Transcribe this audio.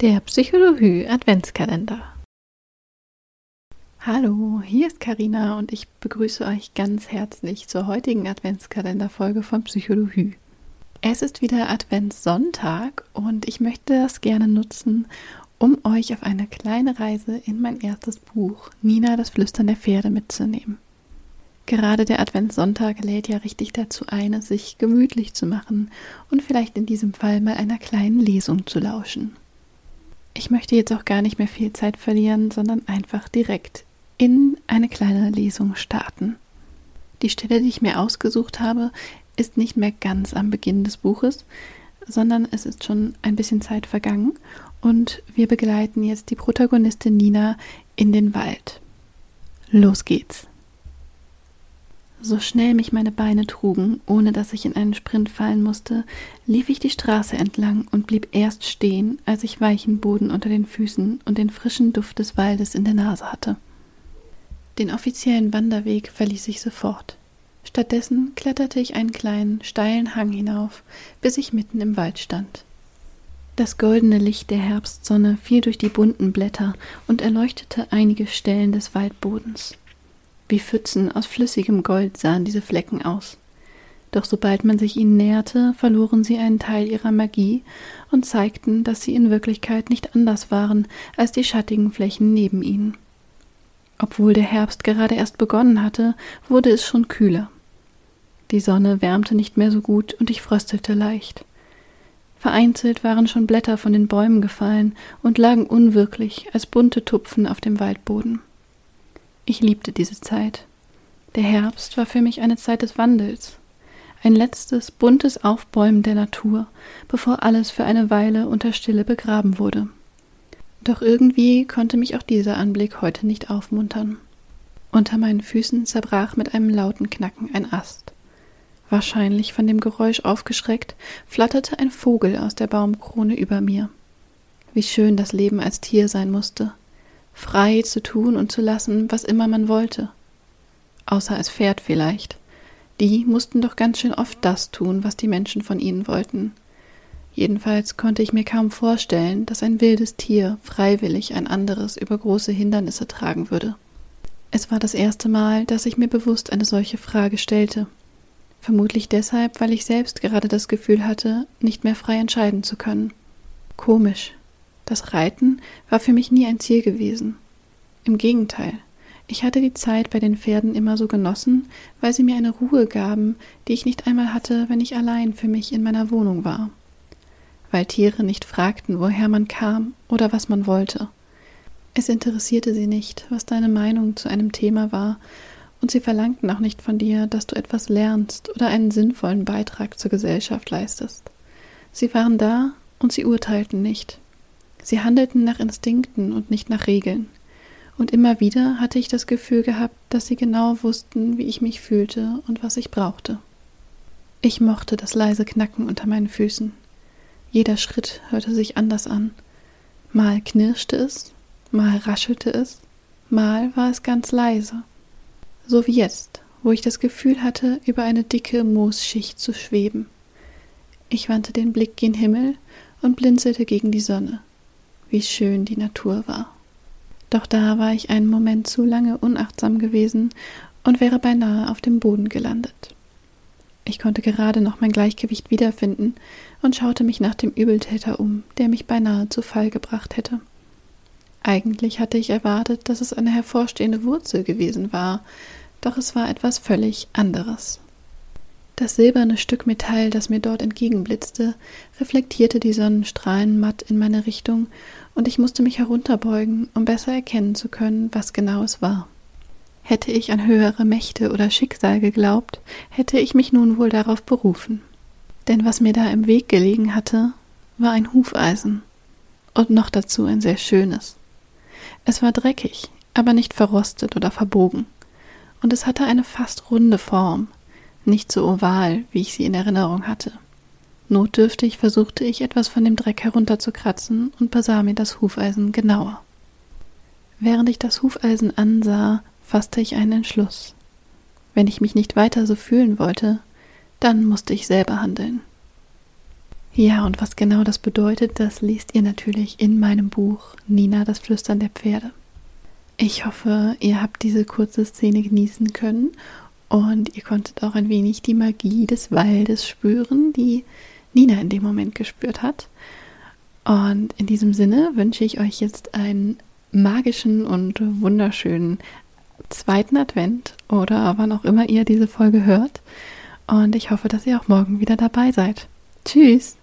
Der Psychologie Adventskalender. Hallo, hier ist Karina und ich begrüße euch ganz herzlich zur heutigen Adventskalenderfolge von Psychologie. Es ist wieder Adventssonntag und ich möchte das gerne nutzen, um euch auf eine kleine Reise in mein erstes Buch Nina das Flüstern der Pferde mitzunehmen. Gerade der Adventssonntag lädt ja richtig dazu ein, es sich gemütlich zu machen und vielleicht in diesem Fall mal einer kleinen Lesung zu lauschen. Ich möchte jetzt auch gar nicht mehr viel Zeit verlieren, sondern einfach direkt in eine kleine Lesung starten. Die Stelle, die ich mir ausgesucht habe, ist nicht mehr ganz am Beginn des Buches, sondern es ist schon ein bisschen Zeit vergangen und wir begleiten jetzt die Protagonistin Nina in den Wald. Los geht's. So schnell mich meine Beine trugen, ohne dass ich in einen Sprint fallen musste, lief ich die Straße entlang und blieb erst stehen, als ich weichen Boden unter den Füßen und den frischen Duft des Waldes in der Nase hatte. Den offiziellen Wanderweg verließ ich sofort. Stattdessen kletterte ich einen kleinen, steilen Hang hinauf, bis ich mitten im Wald stand. Das goldene Licht der Herbstsonne fiel durch die bunten Blätter und erleuchtete einige Stellen des Waldbodens. Wie Pfützen aus flüssigem Gold sahen diese Flecken aus. Doch sobald man sich ihnen näherte, verloren sie einen Teil ihrer Magie und zeigten, dass sie in Wirklichkeit nicht anders waren als die schattigen Flächen neben ihnen. Obwohl der Herbst gerade erst begonnen hatte, wurde es schon kühler. Die Sonne wärmte nicht mehr so gut und ich fröstelte leicht. Vereinzelt waren schon Blätter von den Bäumen gefallen und lagen unwirklich als bunte Tupfen auf dem Waldboden. Ich liebte diese Zeit. Der Herbst war für mich eine Zeit des Wandels, ein letztes buntes Aufbäumen der Natur, bevor alles für eine Weile unter Stille begraben wurde. Doch irgendwie konnte mich auch dieser Anblick heute nicht aufmuntern. Unter meinen Füßen zerbrach mit einem lauten Knacken ein Ast. Wahrscheinlich von dem Geräusch aufgeschreckt, flatterte ein Vogel aus der Baumkrone über mir. Wie schön das Leben als Tier sein musste, frei zu tun und zu lassen, was immer man wollte. Außer als Pferd vielleicht. Die mussten doch ganz schön oft das tun, was die Menschen von ihnen wollten. Jedenfalls konnte ich mir kaum vorstellen, dass ein wildes Tier freiwillig ein anderes über große Hindernisse tragen würde. Es war das erste Mal, dass ich mir bewusst eine solche Frage stellte. Vermutlich deshalb, weil ich selbst gerade das Gefühl hatte, nicht mehr frei entscheiden zu können. Komisch, das Reiten war für mich nie ein Ziel gewesen. Im Gegenteil, ich hatte die Zeit bei den Pferden immer so genossen, weil sie mir eine Ruhe gaben, die ich nicht einmal hatte, wenn ich allein für mich in meiner Wohnung war. Weil Tiere nicht fragten, woher man kam oder was man wollte. Es interessierte sie nicht, was deine Meinung zu einem Thema war, und sie verlangten auch nicht von dir, dass du etwas lernst oder einen sinnvollen Beitrag zur Gesellschaft leistest. Sie waren da und sie urteilten nicht. Sie handelten nach Instinkten und nicht nach Regeln. Und immer wieder hatte ich das Gefühl gehabt, dass sie genau wussten, wie ich mich fühlte und was ich brauchte. Ich mochte das leise Knacken unter meinen Füßen. Jeder Schritt hörte sich anders an. Mal knirschte es, mal raschelte es, mal war es ganz leise. So wie jetzt, wo ich das Gefühl hatte, über eine dicke Moosschicht zu schweben. Ich wandte den Blick gen Himmel und blinzelte gegen die Sonne wie schön die Natur war. Doch da war ich einen Moment zu lange unachtsam gewesen und wäre beinahe auf dem Boden gelandet. Ich konnte gerade noch mein Gleichgewicht wiederfinden und schaute mich nach dem Übeltäter um, der mich beinahe zu Fall gebracht hätte. Eigentlich hatte ich erwartet, dass es eine hervorstehende Wurzel gewesen war, doch es war etwas völlig anderes. Das silberne Stück Metall, das mir dort entgegenblitzte, reflektierte die Sonnenstrahlen matt in meine Richtung, und ich musste mich herunterbeugen, um besser erkennen zu können, was genau es war. Hätte ich an höhere Mächte oder Schicksal geglaubt, hätte ich mich nun wohl darauf berufen. Denn was mir da im Weg gelegen hatte, war ein Hufeisen. Und noch dazu ein sehr schönes. Es war dreckig, aber nicht verrostet oder verbogen. Und es hatte eine fast runde Form, nicht so oval, wie ich sie in Erinnerung hatte. Notdürftig versuchte ich etwas von dem Dreck herunterzukratzen und besah mir das Hufeisen genauer. Während ich das Hufeisen ansah, fasste ich einen Entschluss. Wenn ich mich nicht weiter so fühlen wollte, dann musste ich selber handeln. Ja, und was genau das bedeutet, das lest ihr natürlich in meinem Buch Nina, das Flüstern der Pferde. Ich hoffe, ihr habt diese kurze Szene genießen können und ihr konntet auch ein wenig die Magie des Waldes spüren, die Nina in dem Moment gespürt hat. Und in diesem Sinne wünsche ich euch jetzt einen magischen und wunderschönen zweiten Advent oder wann auch immer ihr diese Folge hört. Und ich hoffe, dass ihr auch morgen wieder dabei seid. Tschüss!